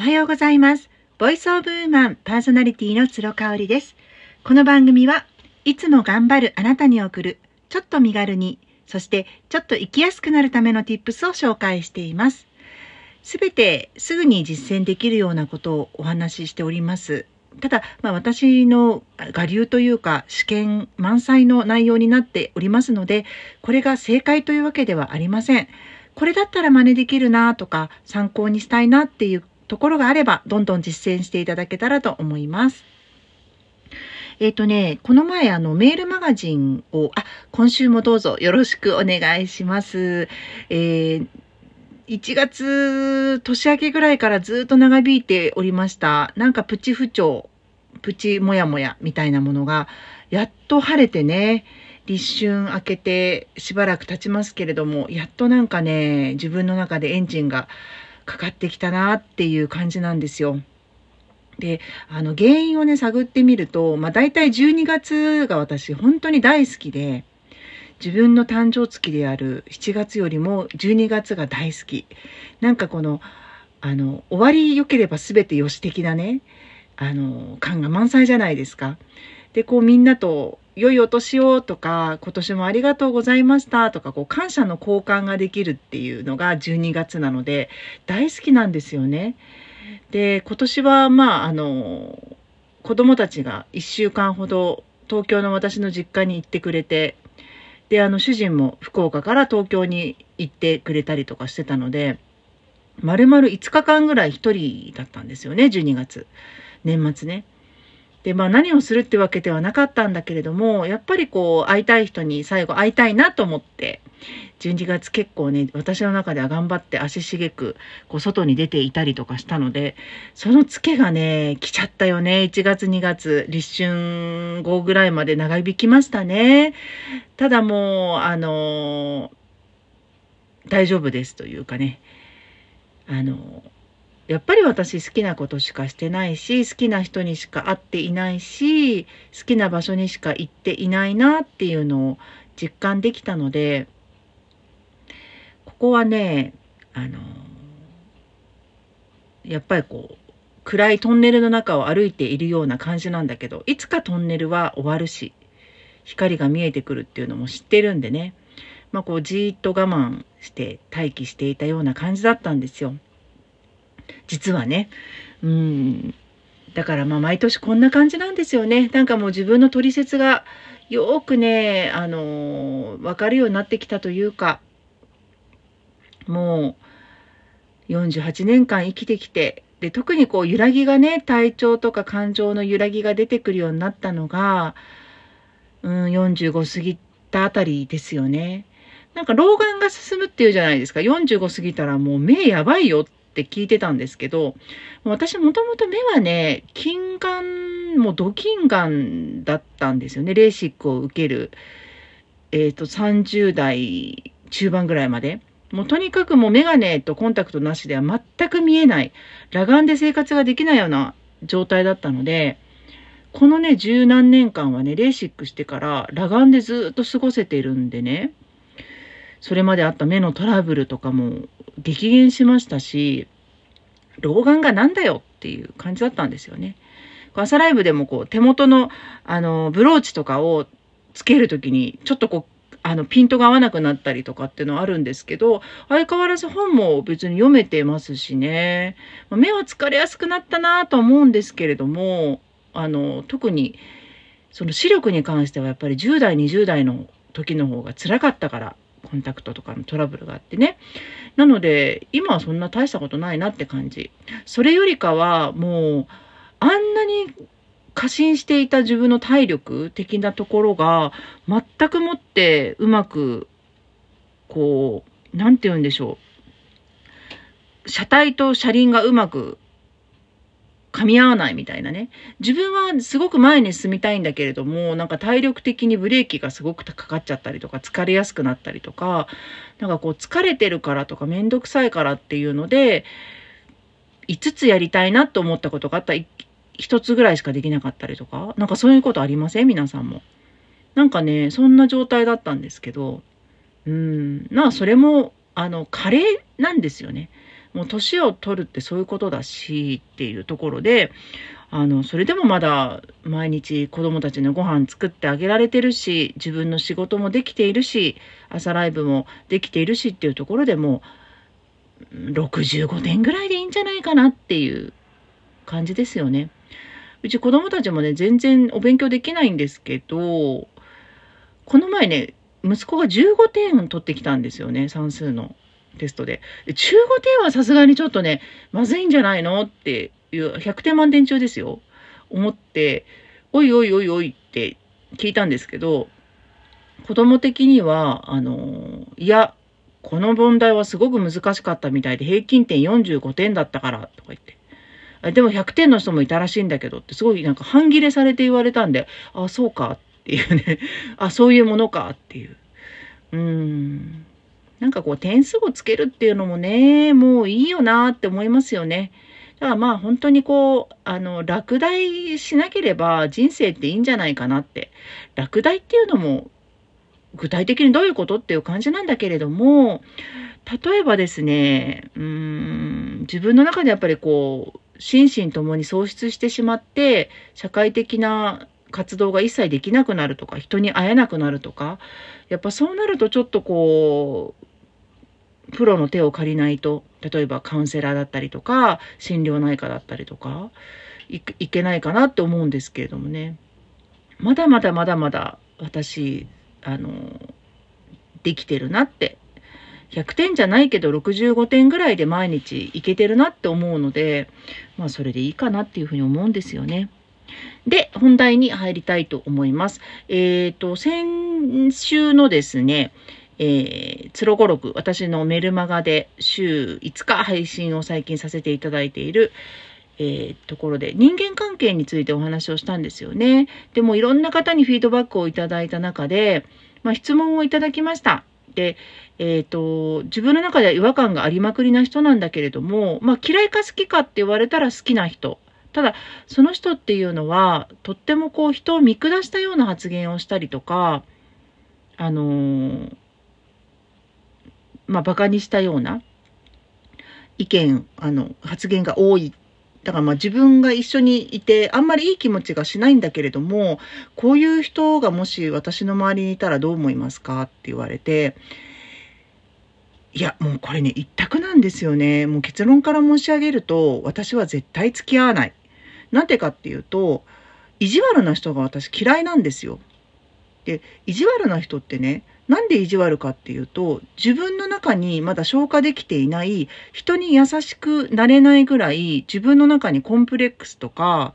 おはようございます。ボイスオブウーマンパーソナリティの鶴香織です。この番組はいつも頑張るあなたに送るちょっと身軽に、そしてちょっと生きやすくなるための tips を紹介しています。すべてすぐに実践できるようなことをお話ししております。ただ、まあ、私の我流というか試験満載の内容になっておりますので、これが正解というわけではありません。これだったら真似できるなとか参考にしたいなっていうところがあれば、どんどん実践していただけたらと思います。えっ、ー、とね、この前あのメールマガジンを、あ、今週もどうぞよろしくお願いします。えー1月年明けぐらいからずっと長引いておりました。なんかプチ不調、プチもやもやみたいなものが、やっと晴れてね、立春明けてしばらく経ちますけれども、やっとなんかね、自分の中でエンジンがかかってきたなっていう感じなんですよ。で、あの原因をね、探ってみると、まあ大体12月が私本当に大好きで、自分の誕生月である7月よりも12月が大好き。なんかこの、あの、終わり良ければ全て良し的なね、あの、感が満載じゃないですか。で、こうみんなと、良いお年をとか、今年もありがとうございましたとか、こう感謝の交換ができるっていうのが12月なので、大好きなんですよね。で、今年は、まあ、あの、子供たちが1週間ほど東京の私の実家に行ってくれて、で、あの、主人も福岡から東京に行ってくれたりとかしてたので、丸々5日間ぐらい一人だったんですよね、12月。年末ね。で、まあ何をするってわけではなかったんだけれども、やっぱりこう、会いたい人に最後会いたいなと思って、12月結構ね、私の中では頑張って足しげく、こう、外に出ていたりとかしたので、そのツケがね、来ちゃったよね。1月2月、立春後ぐらいまで長引きましたね。ただもう、あの大丈夫ですというかね、あのやっぱり私好きなことしかしてないし、好きな人にしか会っていないし、好きな場所にしか行っていないなっていうのを実感できたので、ここはね、あの、やっぱりこう、暗いトンネルの中を歩いているような感じなんだけど、いつかトンネルは終わるし、光が見えてくるっていうのも知ってるんでね、まあこうじーっと我慢して待機していたような感じだったんですよ。実はね。うん。だからまあ毎年こんな感じなんですよね。なんかもう自分の取説がよくね、あのー、わかるようになってきたというか、もう48年間生きてきて、で、特にこう揺らぎがね、体調とか感情の揺らぎが出てくるようになったのが、うん、45過ぎたあたりですよね。なんか老眼が進むっていうじゃないですか。45過ぎたらもう目やばいよってって聞いてたんですけど、私もともと目はね、近眼、もうド近眼だったんですよね。レーシックを受ける、えっ、ー、と、30代中盤ぐらいまで。もうとにかくもうメガネとコンタクトなしでは全く見えない、裸眼で生活ができないような状態だったので、このね、十何年間はね、レーシックしてから裸眼でずっと過ごせてるんでね、それまであった目のトラブルとかも激減しましたし、老眼がなんだよっていう感じだったんですよね。朝ライブでもこう手元のあのブローチとかをつけるときにちょっとこうあのピントが合わなくなったりとかっていうのはあるんですけど相変わらず本も別に読めてますしね目は疲れやすくなったなと思うんですけれどもあの特にその視力に関してはやっぱり10代20代の時の方が辛かったからコンタクトとかのトラブルがあってね。なので、今はそんな大したことないなって感じ。それよりかは、もう、あんなに過信していた自分の体力的なところが、全くもってうまく、こう、なんて言うんでしょう。車体と車輪がうまく噛み合わないみたいなね。自分はすごく前に進みたいんだけれども、なんか体力的にブレーキがすごくかかっちゃったりとか、疲れやすくなったりとか、なんかこう疲れてるからとかめんどくさいからっていうので、5つやりたいなと思ったことがあったら1つぐらいしかできなかったりとか、なんかそういうことありません？皆さんも。なんかね、そんな状態だったんですけど、うん、まあそれも、あの、カレーなんですよね。もう年を取るってそういうことだしっていうところで、あの、それでもまだ毎日子供たちのご飯作ってあげられてるし、自分の仕事もできているし、朝ライブもできているしっていうところでもう、65点ぐらいでいいんじゃないかなっていう感じですよね。うち子供たちもね、全然お勉強できないんですけど、この前ね、息子が15点取ってきたんですよね、算数のテストで。で15点はさすがにちょっとね、まずいんじゃないのっていう100点満点中ですよ。思って、おいおいおいおいって聞いたんですけど、子供的には、あの、いや、この問題はすごく難しかったみたいで、平均点45点だったから、とか言って。でも100点の人もいたらしいんだけどって、すごいなんか半切れされて言われたんで、あ、そうかっていうね、あ、そういうものかっていう。うん。なんかこう点数をつけるっていうのもね、もういいよなって思いますよね。だからまあ本当にこう、あの、落第しなければ人生っていいんじゃないかなって。落第っていうのも具体的にどういうことっていう感じなんだけれども、例えばですね、うん、自分の中でやっぱりこう、心身ともに喪失してしまって、社会的な活動が一切できなくなるとか、人に会えなくなるとか、やっぱそうなるとちょっとこう、プロの手を借りないと、例えばカウンセラーだったりとか、心療内科だったりとか、いけないかなって思うんですけれどもね。まだまだまだまだ私、あの、できてるなって。100点じゃないけど65点ぐらいで毎日いけてるなって思うので、まあそれでいいかなっていうふうに思うんですよね。で、本題に入りたいと思います。えっ、ー、と、先週のですね、えー、つろごろく、私のメルマガで週5日配信を最近させていただいている、えー、ところで人間関係についてお話をしたんですよね。でもいろんな方にフィードバックをいただいた中で、まあ、質問をいただきました。で、えっ、ー、と、自分の中では違和感がありまくりな人なんだけれども、まあ、嫌いか好きかって言われたら好きな人。ただ、その人っていうのは、とってもこう人を見下したような発言をしたりとか、あのー、まあ、馬鹿にしたような意見、あの、発言が多い。だからまあ自分が一緒にいて、あんまりいい気持ちがしないんだけれども、こういう人がもし私の周りにいたらどう思いますかって言われて、いや、もうこれね、一択なんですよね。もう結論から申し上げると、私は絶対付き合わない。なんでかっていうと、意地悪な人が私嫌いなんですよ。で、意地悪な人ってね、なんで意地悪かっていうと、自分の中にまだ消化できていない、人に優しくなれないぐらい、自分の中にコンプレックスとか、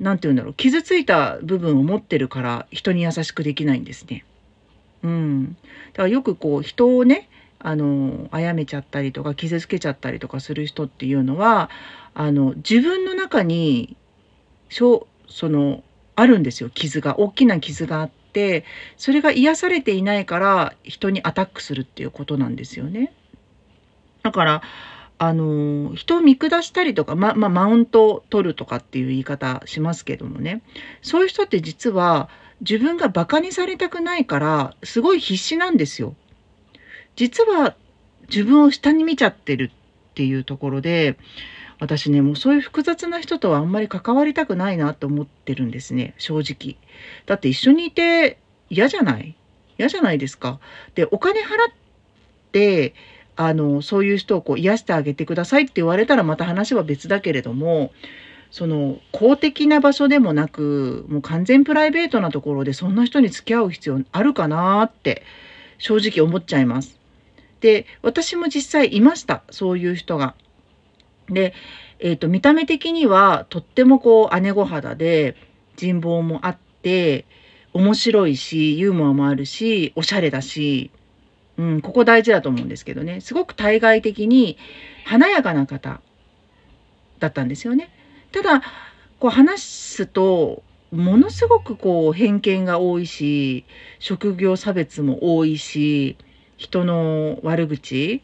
なんて言うんだろう、傷ついた部分を持ってるから、人に優しくできないんですね。うん。だからよくこう、人をね、あの、殺めちゃったりとか、傷つけちゃったりとかする人っていうのは、あの、自分の中に、その、あるんですよ、傷が。大きな傷があって。それが癒されていないから人にアタックするっていうことなんですよね。だからあの人を見下したりとか、ま、まあ、マウントを取るとかっていう言い方しますけどもねそういう人って実は自分がバカにされたくないからすごい必死なんですよ。実は自分を下に見ちゃってるっていうところで私ね、もうそういう複雑な人とはあんまり関わりたくないなと思ってるんですね、正直。だって一緒にいて嫌じゃない？嫌じゃないですか。で、お金払って、あの、そういう人をこう癒してあげてくださいって言われたらまた話は別だけれども、その公的な場所でもなく、もう完全プライベートなところでそんな人に付き合う必要あるかなって正直思っちゃいます。で、私も実際いました。そういう人が。で、えっ、ー、と、見た目的にはとってもこう姉御肌で人望もあって、面白いし、ユーモアもあるし、おしゃれだし、うん、ここ大事だと思うんですけどね。すごく対外的に華やかな方だったんですよね。ただ、こう話すと、ものすごくこう偏見が多いし、職業差別も多いし、人の悪口、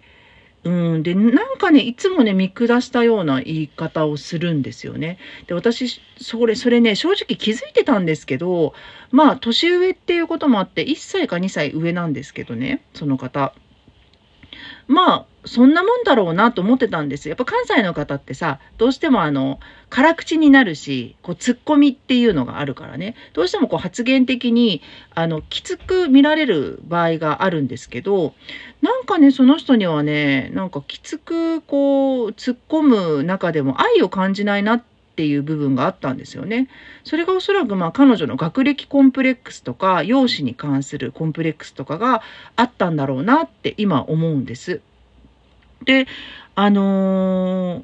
うん。で、なんかね、いつもね、見下したような言い方をするんですよね。で、私、それ、それね、正直気づいてたんですけど、まあ、年上っていうこともあって、1歳か2歳上なんですけどね、その方。まあ、そんなもんだろうなと思ってたんです。やっぱ関西の方ってさ、どうしてもあの、辛口になるし、こう、ツッコミっていうのがあるからね、どうしてもこう発言的に、あの、きつく見られる場合があるんですけど、なんかね、その人にはね、なんかきつくこう、突っ込む中でも愛を感じないなっていう部分があったんですよね。それがおそらくまあ彼女の学歴コンプレックスとか、容姿に関するコンプレックスとかがあったんだろうなって今思うんです。で、あのー、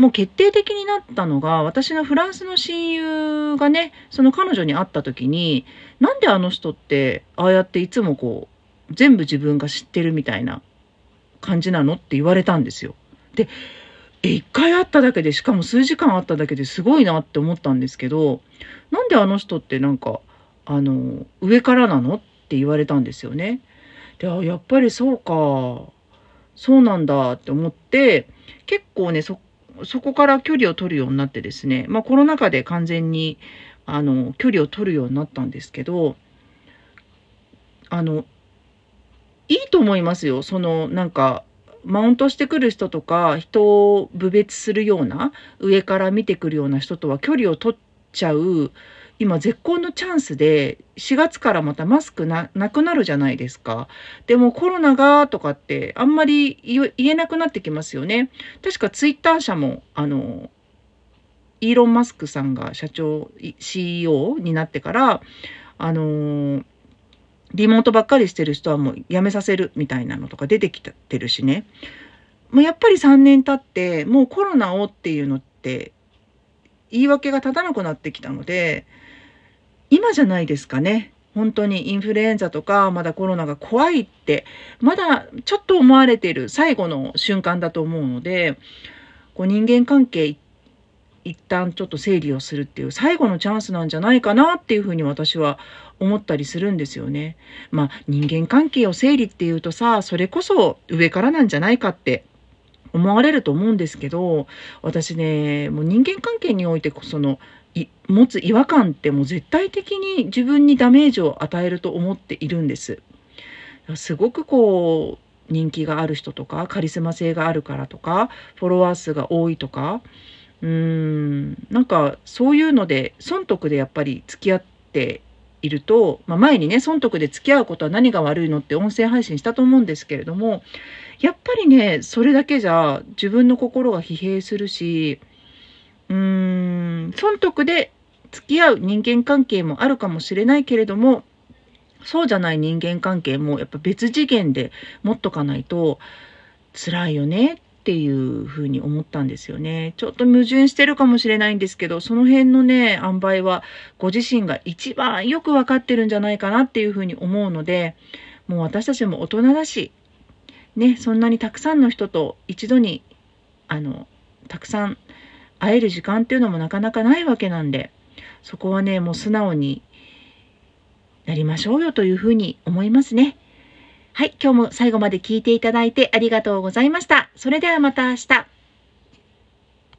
もう決定的になったのが、私のフランスの親友がね、その彼女に会った時に、なんであの人って、ああやっていつもこう、全部自分が知ってるみたいな感じなのって言われたんですよ。で、え、一回会っただけで、しかも数時間会っただけですごいなって思ったんですけど、なんであの人ってなんか、あの、上からなのって言われたんですよね。で、やっぱりそうか。そうなんだって思って、結構ね、そ、そこから距離を取るようになってですね、まあコロナ禍で完全に、あの、距離を取るようになったんですけど、あの、いいと思いますよ。その、なんか、マウントしてくる人とか、人を侮蔑するような、上から見てくるような人とは距離を取っちゃう、今絶好のチャンスで、4月からまたマスクななくなるじゃないですか。でもコロナがとかってあんまり言えなくなってきますよね。確かツイッター社も、あの、イーロン・マスクさんが社長、CEO になってから、あの、リモートばっかりしてる人はもう辞めさせるみたいなのとか出てきてるしね。もうやっぱり3年経って、もうコロナをっていうのって言い訳が立たなくなってきたので、今じゃないですかね。本当にインフルエンザとか、まだコロナが怖いって、まだちょっと思われている最後の瞬間だと思うので、こう人間関係一旦ちょっと整理をするっていう最後のチャンスなんじゃないかなっていうふうに私は思ったりするんですよね。まあ人間関係を整理っていうとさ、それこそ上からなんじゃないかって思われると思うんですけど、私ね、もう人間関係においてその持つ違和感ってもう絶対的に自分にダメージを与えると思っているんです。すごくこう人気がある人とかカリスマ性があるからとかフォロワー数が多いとかうーんなんかそういうので損得でやっぱり付き合っていると、まあ、前にね損得で付き合うことは何が悪いのって音声配信したと思うんですけれどもやっぱりねそれだけじゃ自分の心が疲弊するしうーん、損得で付き合う人間関係もあるかもしれないけれども、そうじゃない人間関係もやっぱ別次元で持っとかないと辛いよねっていうふうに思ったんですよね。ちょっと矛盾してるかもしれないんですけど、その辺のね、塩梅はご自身が一番よくわかってるんじゃないかなっていうふうに思うので、もう私たちも大人だし、ね、そんなにたくさんの人と一度に、あの、たくさん会える時間っていうのもなかなかないわけなんで、そこはね、もう素直になりましょうよというふうに思いますね。はい、今日も最後まで聞いていただいてありがとうございました。それではまた明日。